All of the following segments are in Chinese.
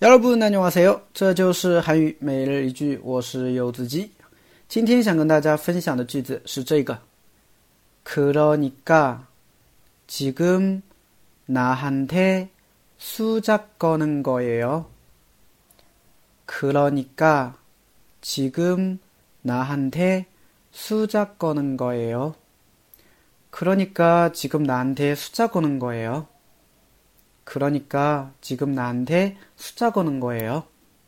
여러분안녕하세요这就是韩语每日一句，我是柚子鸡。今天想跟大家分享的句子是这个：그러니까지금나한테수작거는거예요그러니까지금나한테수작거는거예요그러니까지금나한테수작거는거예요 그러니까지금나한테수작거는거예요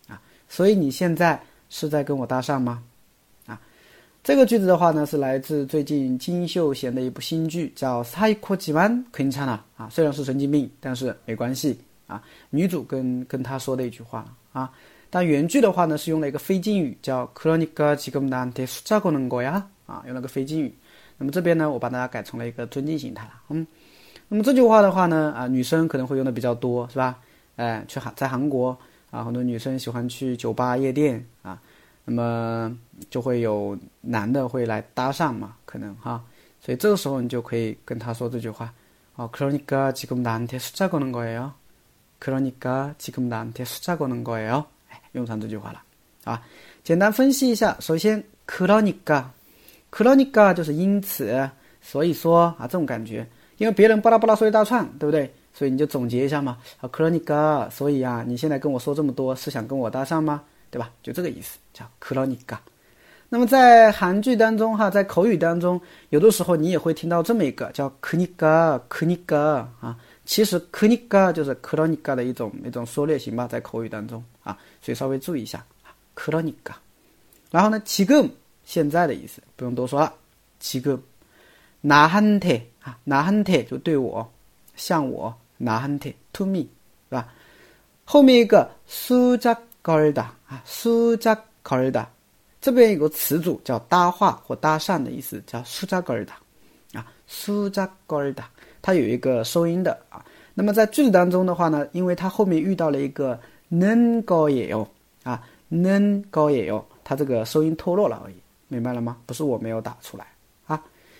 啊，所以你现在是在跟我搭讪吗？啊，这个句子的话呢，是来自最近金秀贤的一部新剧，叫《사이코지만괜찮아》啊，虽然是神经病，但是没关系啊。女主跟跟他说的一句话啊，但原句的话呢，是用了一个非敬语，叫그러니까지금나한테수작거는거야啊，用了个非敬语。那么这边呢，我把大家改成了一个尊敬形态了，嗯。 那么这句话的话呢，啊，女生可能会用的比较多，是吧？哎，去韩在韩国啊，很多女生喜欢去酒吧夜店啊，那么就会有男的会来搭讪嘛，可能哈，所以这个时候你就可以跟他说这句话，哦，그러니까지금나한테수작거는거예 요， 그러니까지금나한테수작거는거예 요， 哎，用上这句话了，啊，简单分析一下，首先그러니까그러니까就是因此，所以说啊，这种感觉。 因为别人巴拉巴拉说一大串，对不对？所以你就总结一下嘛。啊，克罗尼嘎，所以啊，你现在跟我说这么多，是想跟我搭讪吗？对吧？就这个意思，叫克罗尼嘎。那么在韩剧当中哈，在口语当中，有的时候你也会听到这么一个叫克尼嘎，克尼嘎啊。其实克尼嘎就是克罗尼嘎的一种一种缩略型吧，在口语当中啊，所以稍微注意一下啊，克罗尼嘎。然后呢，지금现在的意思不用多说了，지금 那很特啊，那很特就对我，像我，那很特 to me 是吧？后面一个苏加格尔达啊，苏加格尔达，这边有个词组叫搭话或搭讪的意思，叫苏加格尔达啊，苏加格尔达，它有一个收音的啊，那么在句子当中的话呢，因为它后面遇到了一个能高也有啊，能高也有，它这个收音脱落了而已，明白了吗？不是我没有打出来。